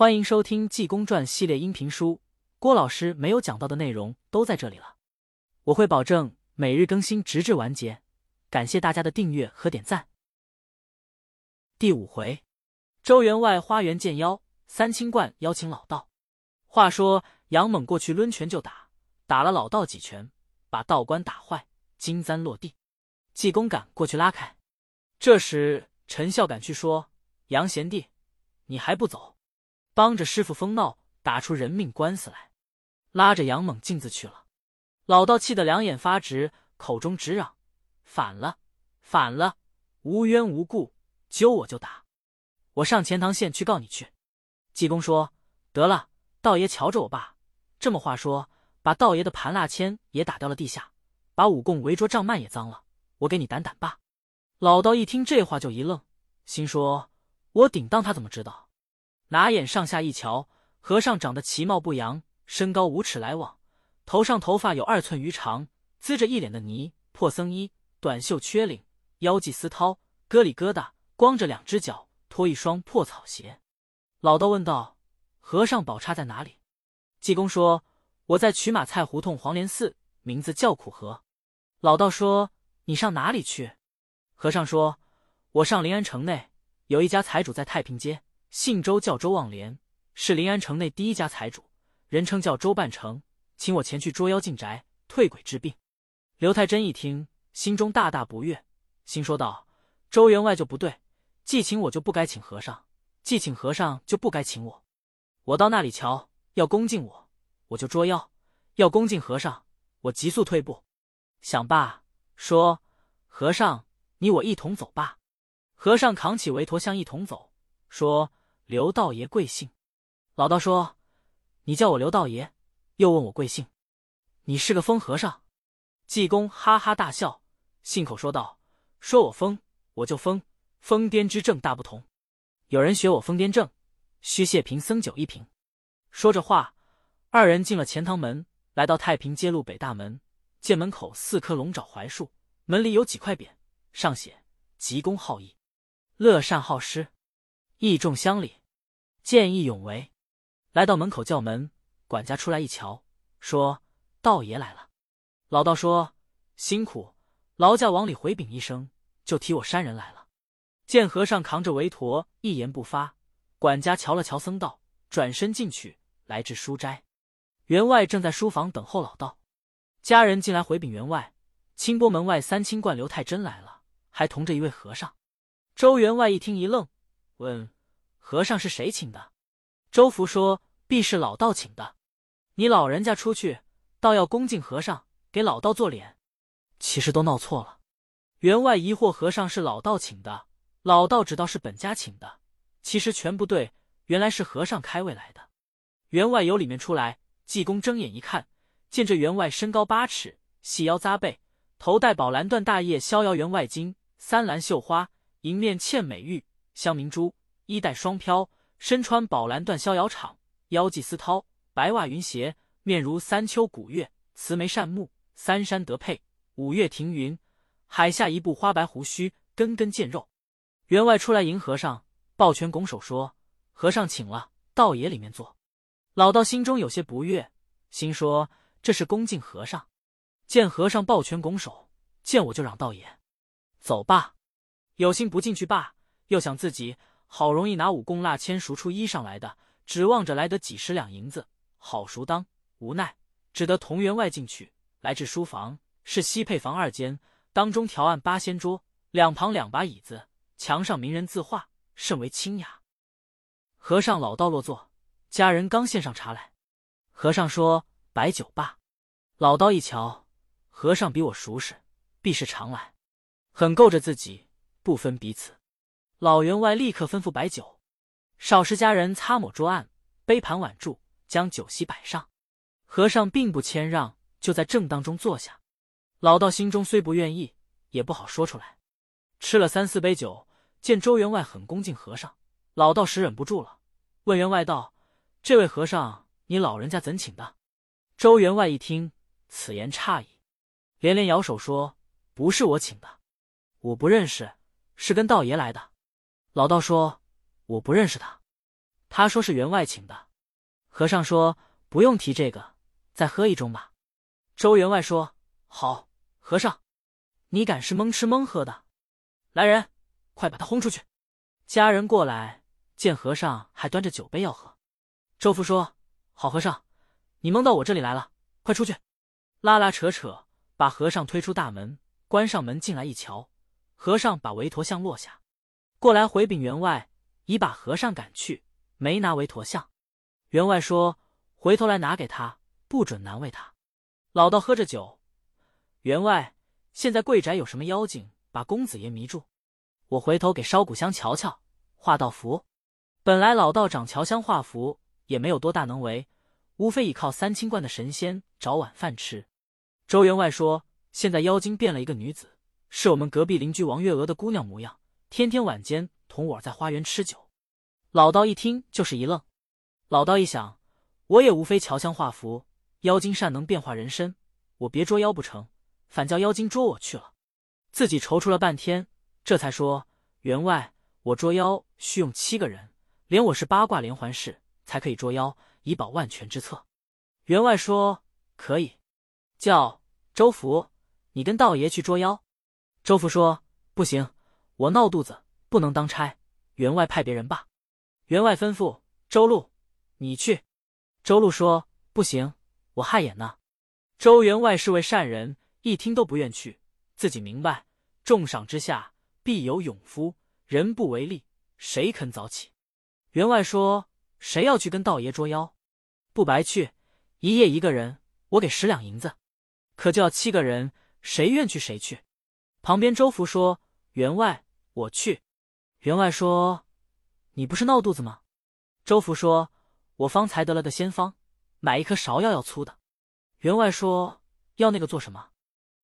欢迎收听《济公传》系列音频书，郭老师没有讲到的内容都在这里了。我会保证每日更新，直至完结。感谢大家的订阅和点赞。第五回，周员外花园见妖，三清观邀请老道。话说杨猛过去抡拳就打，打了老道几拳，把道观打坏，金簪落地。济公赶过去拉开。这时陈孝赶去说：“杨贤弟，你还不走？”帮着师傅疯闹，打出人命官司来，拉着杨猛镜子去了。老道气得两眼发直，口中直嚷：“反了，反了！无缘无故揪我就打，我上钱塘县去告你去。”济公说：“得了，道爷瞧着我罢。”这么话说，把道爷的盘蜡签也打掉了地下，把武供围桌帐幔也脏了。我给你掸掸吧。老道一听这话就一愣，心说：“我顶当他怎么知道？”拿眼上下一瞧，和尚长得其貌不扬，身高五尺来往，头上头发有二寸余长，滋着一脸的泥，破僧衣，短袖缺领，腰系丝绦，疙里疙瘩，光着两只脚，脱一双破草鞋。老道问道：“和尚宝刹在哪里？”济公说：“我在曲马菜胡同黄莲寺，名字叫苦河。”老道说：“你上哪里去？”和尚说：“我上临安城内，有一家财主在太平街。”姓周，叫周望莲，是临安城内第一家财主，人称叫周半城，请我前去捉妖进宅，退鬼治病。刘太真一听，心中大大不悦，心说道：“周员外就不对，既请我就不该请和尚，既请和尚就不该请我。我到那里瞧，要恭敬我，我就捉妖；要恭敬和尚，我急速退步。想罢，说：和尚，你我一同走吧。和尚扛起韦陀像，一同走，说。刘道爷贵姓？老道说：“你叫我刘道爷，又问我贵姓。你是个疯和尚。”济公哈哈大笑，信口说道：“说我疯，我就疯。疯癫之症大不同。有人学我疯癫症，需谢贫僧酒一瓶。”说着话，二人进了钱塘门，来到太平街路北大门，见门口四棵龙爪槐树，门里有几块匾，上写“济公好义，乐善好施，义重乡里。”见义勇为，来到门口叫门，管家出来一瞧，说：“道爷来了。”老道说：“辛苦，劳驾往里回禀一声，就提我山人来了。”见和尚扛着韦陀，一言不发。管家瞧了瞧僧道，转身进去，来至书斋。员外正在书房等候老道，家人进来回禀员外：“清波门外三清观刘太真来了，还同着一位和尚。”周员外一听一愣，问。和尚是谁请的？周福说：“必是老道请的。你老人家出去，倒要恭敬和尚，给老道做脸。其实都闹错了。”员外疑惑：“和尚是老道请的，老道只道是本家请的，其实全不对。原来是和尚开位来的。”员外由里面出来，济公睁眼一看，见这员外身高八尺，细腰扎背，头戴宝蓝缎大叶逍遥员外巾，三蓝绣花，迎面嵌美玉，镶明珠。衣带双飘，身穿宝蓝缎逍遥氅，腰系丝绦，白袜云鞋，面如三秋古月，慈眉善目，三山得配，五岳停云，海下一步花白胡须，根根见肉。员外出来迎和尚，抱拳拱手说：“和尚请了，道爷里面坐。”老道心中有些不悦，心说这是恭敬和尚。见和尚抱拳拱手，见我就嚷道爷，走吧。有心不进去罢，又想自己。好容易拿五供蜡签赎出衣裳来的，指望着来得几十两银子，好赎当。无奈只得同员外进去，来至书房，是西配房二间，当中条案八仙桌，两旁两把椅子，墙上名人字画，甚为清雅。和尚老道落座，家人刚献上茶来，和尚说摆酒罢。老道一瞧，和尚比我熟识，必是常来，很够着自己，不分彼此。老员外立刻吩咐摆酒，少时家人擦抹桌案，杯盘碗箸，将酒席摆上。和尚并不谦让，就在正当中坐下。老道心中虽不愿意，也不好说出来。吃了三四杯酒，见周员外很恭敬和尚，老道时忍不住了，问员外道：“这位和尚，你老人家怎请的？”周员外一听此言，诧异，连连摇手说：“不是我请的，我不认识，是跟道爷来的。”老道说：“我不认识他。”他说是员外请的。和尚说不用提这个，再喝一盅吧。周员外说好。和尚，你敢是蒙吃蒙喝的？来人，快把他轰出去！家人过来，见和尚还端着酒杯要喝。周福说：“好和尚，你蒙到我这里来了，快出去！”拉拉扯扯，把和尚推出大门，关上门进来一瞧，和尚把韦陀像落下，过来回禀员外，已把和尚赶去，没拿韦陀像。员外说：“回头来拿给他，不准难为他。”老道喝着酒。员外，现在贵宅有什么妖精把公子爷迷住？我回头给烧骨香瞧瞧，画道符。本来老道长乔香画符也没有多大能为，无非倚靠三清观的神仙找晚饭吃。周员外说，现在妖精变了一个女子，是我们隔壁邻居王月娥的姑娘模样，天天晚间同我在花园吃酒。老道一听就是一愣。老道一想，我也无非乔香画符，妖精善能变化人身，我别捉妖不成？反叫妖精捉我去了，自己踌躇了半天，这才说：“员外，我捉妖需用七个人，连我是八卦连环式，才可以捉妖，以保万全之策。”员外说：“可以，叫周福，你跟道爷去捉妖。”周福说：“不行，我闹肚子，不能当差。员外派别人吧。”员外吩咐周路：“你去。”周路说：“不行，我害眼呢。”周员外是位善人。一听都不愿去，自己明白，重赏之下必有勇夫，人不为力，谁肯早起？员外说：“谁要去跟道爷捉妖？不白去，一夜一个人，我给十两银子。可就要七个人，谁愿去谁去？”旁边周福说：“员外，我去。”员外说：“你不是闹肚子吗？”周福说：“我方才得了个仙方，买一颗芍药要粗的。”员外说：“要那个做什么？”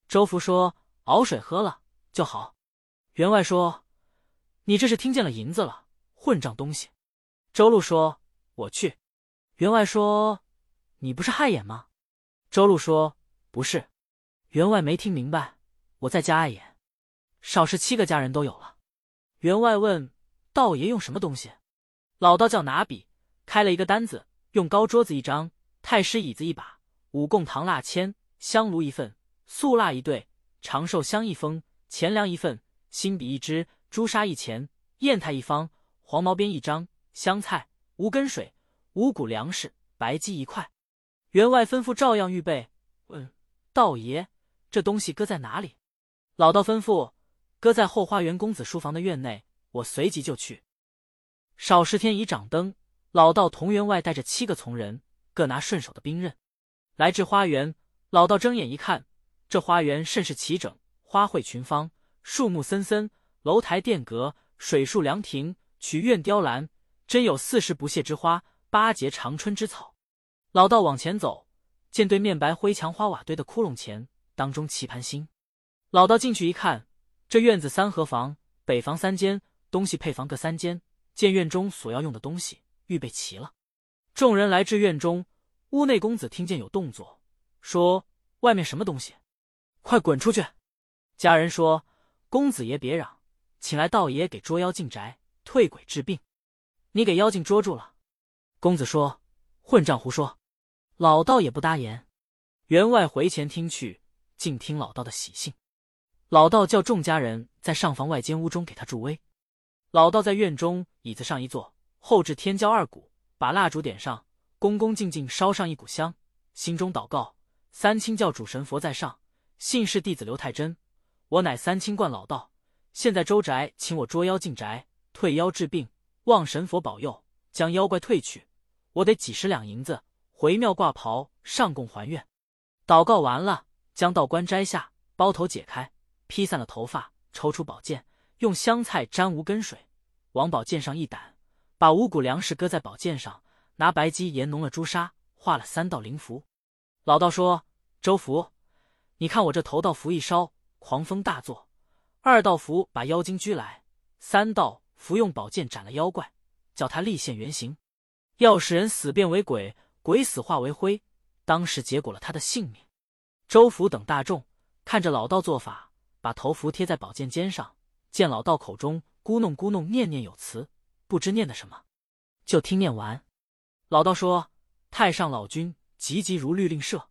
周福说：“熬水喝了就好。”员外说：“你这是听见了银子了，混账东西！”周路说：“我去。”员外说：“你不是害眼吗？”周路说：“不是。”员外没听明白，我在家碍眼，少是七个家人都有了。员外问道爷用什么东西，老道叫拿笔开了一个单子，用高桌子一张，太师椅子一把，五供糖蜡签，香炉一份。素蜡一对，长寿香一封，钱粮一份，新笔一支，朱砂一钱，砚台一方，黄毛边一张，香菜、无根水、五谷粮食、白鸡一块。员外吩咐照样预备。问道爷，这东西搁在哪里？老道吩咐，搁在后花园公子书房的院内。我随即就去。少时天已掌灯，老道同员外带着七个从人，各拿顺手的兵刃，来至花园。老道睁眼一看。这花园甚是齐整，花卉群芳，树木森森，楼台殿阁，水树凉亭，曲院雕栏，真有四时不谢之花，八节长春之草。老道往前走，见对面白灰墙花瓦堆的窟窿前，当中棋盘星。老道进去一看，这院子三合房，北房三间，东西配房各三间。见院中所要用的东西预备齐了。众人来至院中，屋内公子听见有动作，说：“外面什么东西？”快滚出去！家人说：“公子爷别嚷，请来道爷给捉妖进宅退鬼治病。你给妖精捉住了。”公子说：“混账胡说！”老道也不答言。员外回前听去，竟听老道的喜信。老道叫众家人在上房外间屋中给他助威。老道在院中椅子上一坐，后置天椒二股，把蜡烛点上，恭恭敬敬烧上一股香，心中祷告：三清教主神佛在上。信是弟子刘太真，我乃三清观老道。现在周宅请我捉妖进宅，退妖治病，望神佛保佑，将妖怪退去。我得几十两银子，回庙挂袍，上供还愿。祷告完了，将道冠摘下，包头解开，披散了头发，抽出宝剑，用香菜沾无根水，往宝剑上一掸，把五谷粮食搁在宝剑上，拿白鸡研浓了朱砂，画了三道灵符。老道说：“周福。”你看我这头道符一烧，狂风大作；二道符把妖精拘来；三道符用宝剑斩了妖怪，叫他立现原形。要使人死变为鬼，鬼死化为灰，当时结果了他的性命。周福等大众看着老道做法，把头符贴在宝剑尖上，见老道口中咕哝咕哝念念有词，不知念的什么。就听念完。老道说：“太上老君急急如律令射。”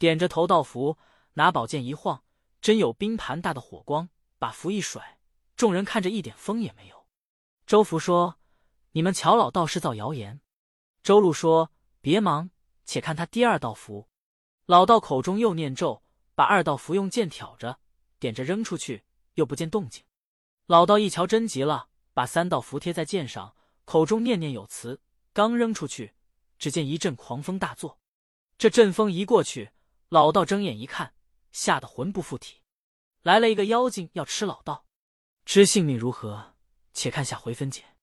点着头道符，拿宝剑一晃，真有冰盘大的火光，把符一甩，众人看着一点风也没有。周福说：“你们瞧，老道是造谣言。”周路说：“别忙，且看他第二道符。”老道口中又念咒，把二道符用剑挑着，点着扔出去，又不见动静。老道一瞧真急了，把三道符贴在剑上，口中念念有词，刚扔出去，只见一阵狂风大作。这阵风一过去，老道睁眼一看，吓得魂不附体，来了一个妖精要吃老道，知性命如何？且看下回分解。